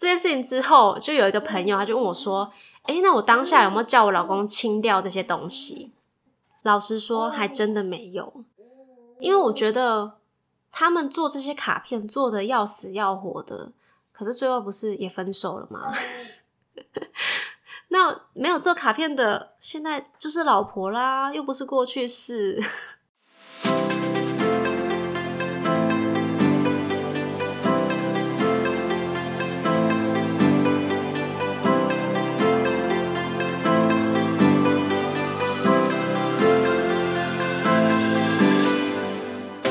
这件事情之后，就有一个朋友他就问我说：“诶，那我当下有没有叫我老公清掉这些东西？”老实说，还真的没有，因为我觉得他们做这些卡片做的要死要活的，可是最后不是也分手了吗？那没有做卡片的，现在就是老婆啦，又不是过去式。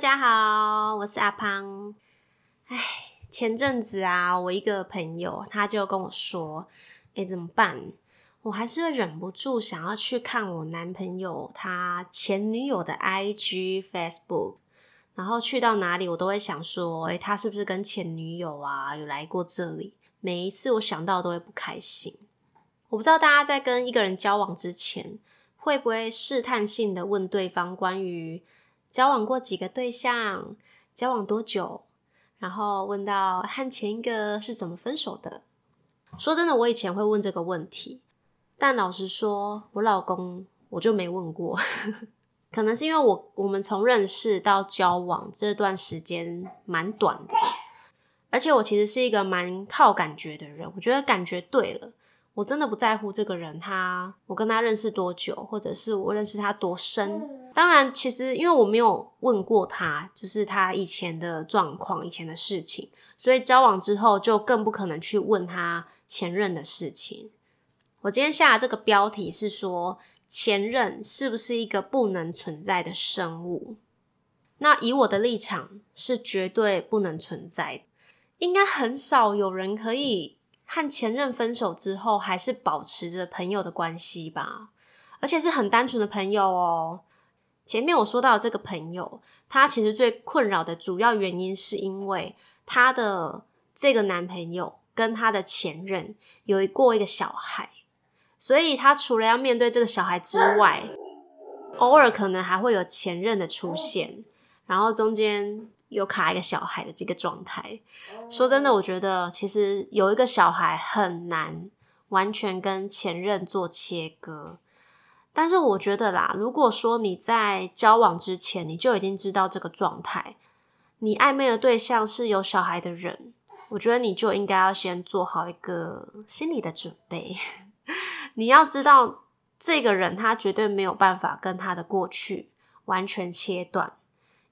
大家好，我是阿胖。哎，前阵子啊，我一个朋友他就跟我说：“哎，怎么办？我还是会忍不住想要去看我男朋友他前女友的 IG、Facebook，然后去到哪里我都会想说：哎，他是不是跟前女友啊有来过这里？每一次我想到都会不开心。我不知道大家在跟一个人交往之前，会不会试探性的问对方关于……交往过几个对象？交往多久？然后问到和前一个是怎么分手的？说真的，我以前会问这个问题，但老实说，我老公我就没问过。可能是因为我我们从认识到交往这段时间蛮短的，而且我其实是一个蛮靠感觉的人，我觉得感觉对了。我真的不在乎这个人，他我跟他认识多久，或者是我认识他多深。当然，其实因为我没有问过他，就是他以前的状况、以前的事情，所以交往之后就更不可能去问他前任的事情。我今天下的这个标题是说，前任是不是一个不能存在的生物？那以我的立场是绝对不能存在的，应该很少有人可以。和前任分手之后，还是保持着朋友的关系吧，而且是很单纯的朋友哦。前面我说到这个朋友，他其实最困扰的主要原因，是因为他的这个男朋友跟他的前任有一过一个小孩，所以他除了要面对这个小孩之外，偶尔可能还会有前任的出现，然后中间。有卡一个小孩的这个状态，说真的，我觉得其实有一个小孩很难完全跟前任做切割。但是我觉得啦，如果说你在交往之前你就已经知道这个状态，你暧昧的对象是有小孩的人，我觉得你就应该要先做好一个心理的准备。你要知道，这个人他绝对没有办法跟他的过去完全切断。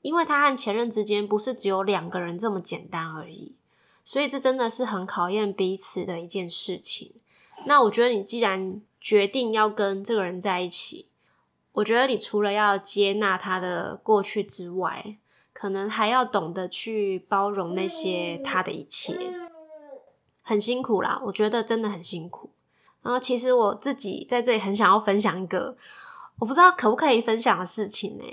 因为他和前任之间不是只有两个人这么简单而已，所以这真的是很考验彼此的一件事情。那我觉得你既然决定要跟这个人在一起，我觉得你除了要接纳他的过去之外，可能还要懂得去包容那些他的一切。很辛苦啦，我觉得真的很辛苦。然后其实我自己在这里很想要分享一个我不知道可不可以分享的事情呢。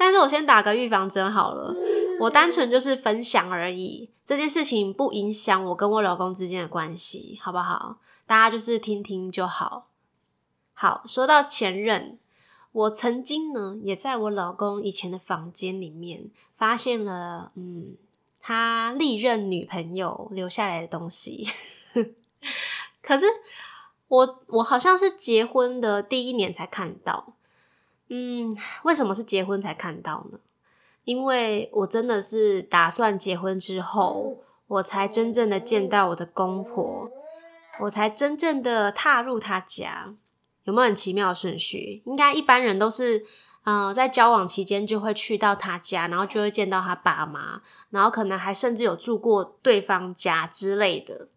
但是我先打个预防针好了，我单纯就是分享而已，这件事情不影响我跟我老公之间的关系，好不好？大家就是听听就好。好，说到前任，我曾经呢也在我老公以前的房间里面发现了，嗯，他历任女朋友留下来的东西。可是我我好像是结婚的第一年才看到。嗯，为什么是结婚才看到呢？因为我真的是打算结婚之后，我才真正的见到我的公婆，我才真正的踏入他家。有没有很奇妙的顺序？应该一般人都是，嗯，在交往期间就会去到他家，然后就会见到他爸妈，然后可能还甚至有住过对方家之类的。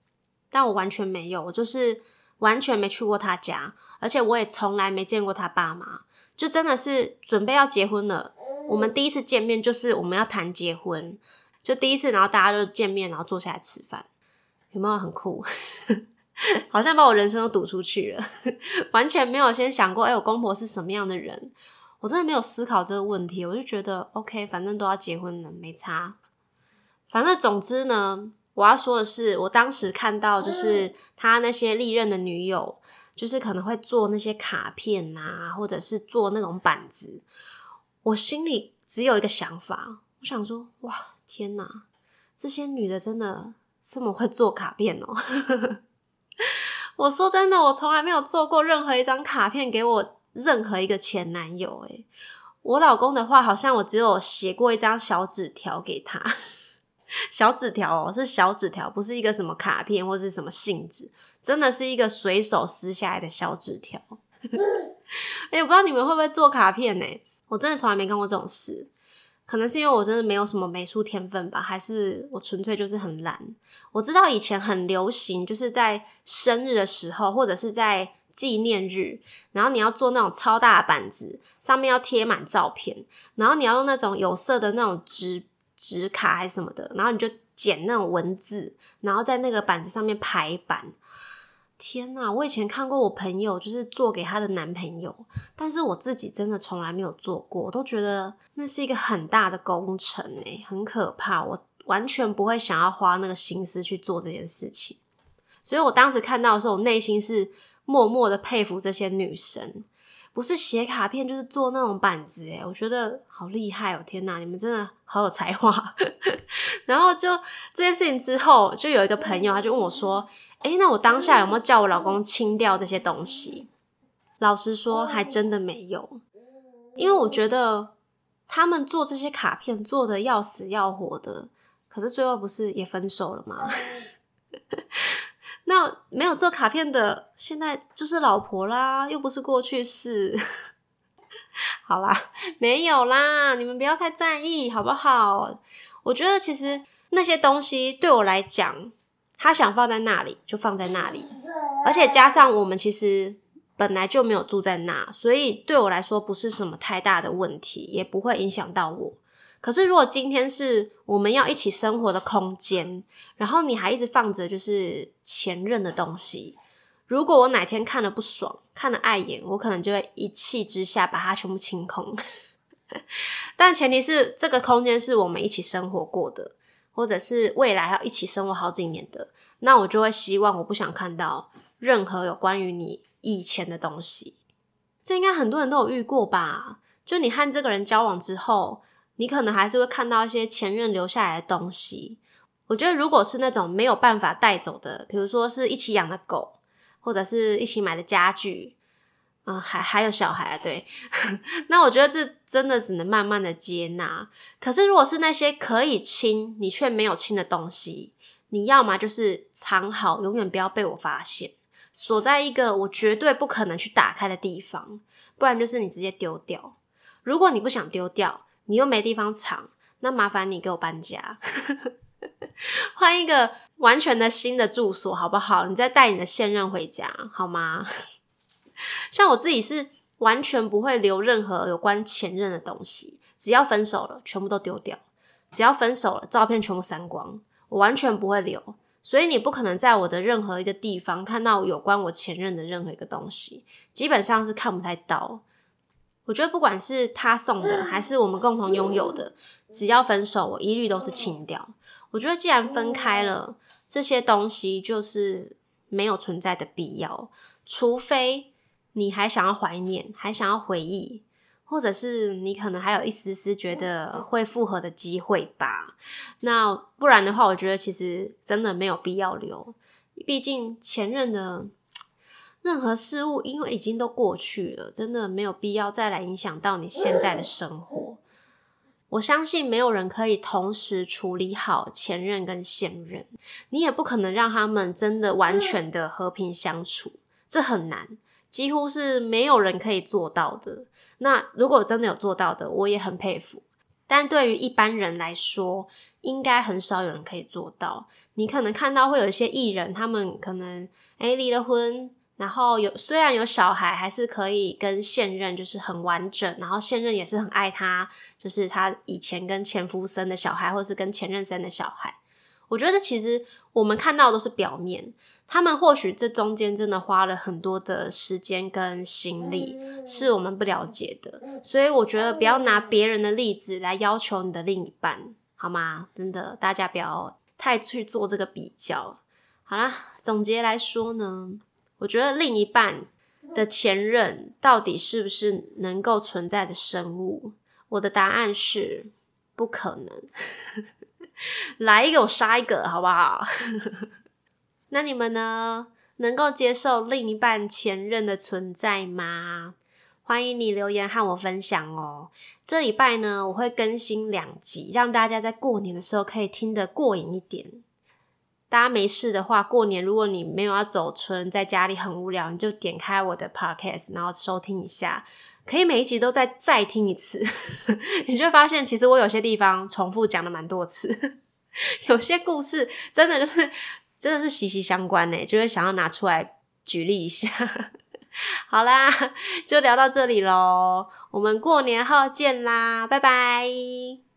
但我完全没有，我就是完全没去过他家，而且我也从来没见过他爸妈。就真的是准备要结婚了，我们第一次见面就是我们要谈结婚，就第一次，然后大家就见面，然后坐下来吃饭，有没有很酷？好像把我人生都赌出去了，完全没有先想过，哎，我公婆是什么样的人？我真的没有思考这个问题，我就觉得 OK，反正都要结婚了，没差。反正总之呢，我要说的是，我当时看到就是他那些历任的女友，就是可能会做那些卡片啊，或者是做那种板子，我心里只有一个想法，我想说，哇，天哪，这些女的真的这么会做卡片哦！我说真的，我从来没有做过任何一张卡片给我任何一个前男友。诶我老公的话，好像我只有写过一张小纸条给他。小纸条哦，是小纸条，不是一个什么卡片或是什么信纸，真的是一个随手撕下来的小纸条。哎，我不知道你们会不会做卡片呢？我真的从来没干过这种事。可能是因为我真的没有什么美术天分吧，还是我纯粹就是很懒。我知道以前很流行，就是在生日的时候，或者是在纪念日，然后你要做那种超大的板子，上面要贴满照片，然后你要用那种有色的那种纸纸卡还是什么的，然后你就剪那种文字，然后在那个板子上面排版。天呐，我以前看过我朋友就是做给她的男朋友，但是我自己真的从来没有做过，我都觉得那是一个很大的工程诶，很可怕，我完全不会想要花那个心思去做这件事情。所以我当时看到的时候，我内心是默默的佩服这些女生，不是写卡片就是做那种板子诶，我觉得好厉害哦！天呐，你们真的好有才华。然后就这件事情之后，就有一个朋友他就问我说。哎，那我当下有没有叫我老公清掉这些东西？老实说，还真的没有，因为我觉得他们做这些卡片做的要死要活的，可是最后不是也分手了吗？那没有做卡片的，现在就是老婆啦，又不是过去式。好啦，没有啦，你们不要太在意，好不好？我觉得其实那些东西对我来讲。他想放在那里就放在那里，而且加上我们其实本来就没有住在那，所以对我来说不是什么太大的问题，也不会影响到我。可是如果今天是我们要一起生活的空间，然后你还一直放着就是前任的东西，如果我哪天看了不爽，看了碍眼，我可能就会一气之下把它全部清空。但前提是这个空间是我们一起生活过的。或者是未来要一起生活好几年的，那我就会希望我不想看到任何有关于你以前的东西。这应该很多人都有遇过吧？就你和这个人交往之后，你可能还是会看到一些前任留下来的东西。我觉得如果是那种没有办法带走的，比如说是一起养的狗，或者是一起买的家具。啊，还还有小孩，对，那我觉得这真的只能慢慢的接纳。可是如果是那些可以亲你却没有亲的东西，你要么就是藏好，永远不要被我发现，锁在一个我绝对不可能去打开的地方，不然就是你直接丢掉。如果你不想丢掉，你又没地方藏，那麻烦你给我搬家，换一个完全的新的住所，好不好？你再带你的现任回家，好吗？像我自己是完全不会留任何有关前任的东西，只要分手了，全部都丢掉；只要分手了，照片全部删光，我完全不会留。所以你不可能在我的任何一个地方看到有关我前任的任何一个东西，基本上是看不太到。我觉得不管是他送的，还是我们共同拥有的，只要分手，我一律都是清掉。我觉得既然分开了，这些东西就是没有存在的必要，除非。你还想要怀念，还想要回忆，或者是你可能还有一丝丝觉得会复合的机会吧？那不然的话，我觉得其实真的没有必要留。毕竟前任的 任何事物，因为已经都过去了，真的没有必要再来影响到你现在的生活。我相信没有人可以同时处理好前任跟现任，你也不可能让他们真的完全的和平相处，这很难。几乎是没有人可以做到的。那如果真的有做到的，我也很佩服。但对于一般人来说，应该很少有人可以做到。你可能看到会有一些艺人，他们可能诶离了婚，然后有虽然有小孩，还是可以跟现任就是很完整，然后现任也是很爱他，就是他以前跟前夫生的小孩，或是跟前任生的小孩。我觉得其实我们看到都是表面，他们或许这中间真的花了很多的时间跟心力，是我们不了解的。所以我觉得不要拿别人的例子来要求你的另一半，好吗？真的，大家不要太去做这个比较。好啦，总结来说呢。我觉得另一半的前任到底是不是能够存在的生物？我的答案是不可能。来一个我杀一个，好不好？那你们呢？能够接受另一半前任的存在吗？欢迎你留言和我分享哦。这礼拜呢，我会更新两集，让大家在过年的时候可以听得过瘾一点。大家没事的话，过年如果你没有要走春，在家里很无聊，你就点开我的 podcast，然后收听一下，可以每一集都再再听一次，你就会发现，其实我有些地方重复讲了蛮多次，有些故事真的就是真的是息息相关呢，就会想要拿出来举例一下。好啦，就聊到这里喽，我们过年后见啦，拜拜。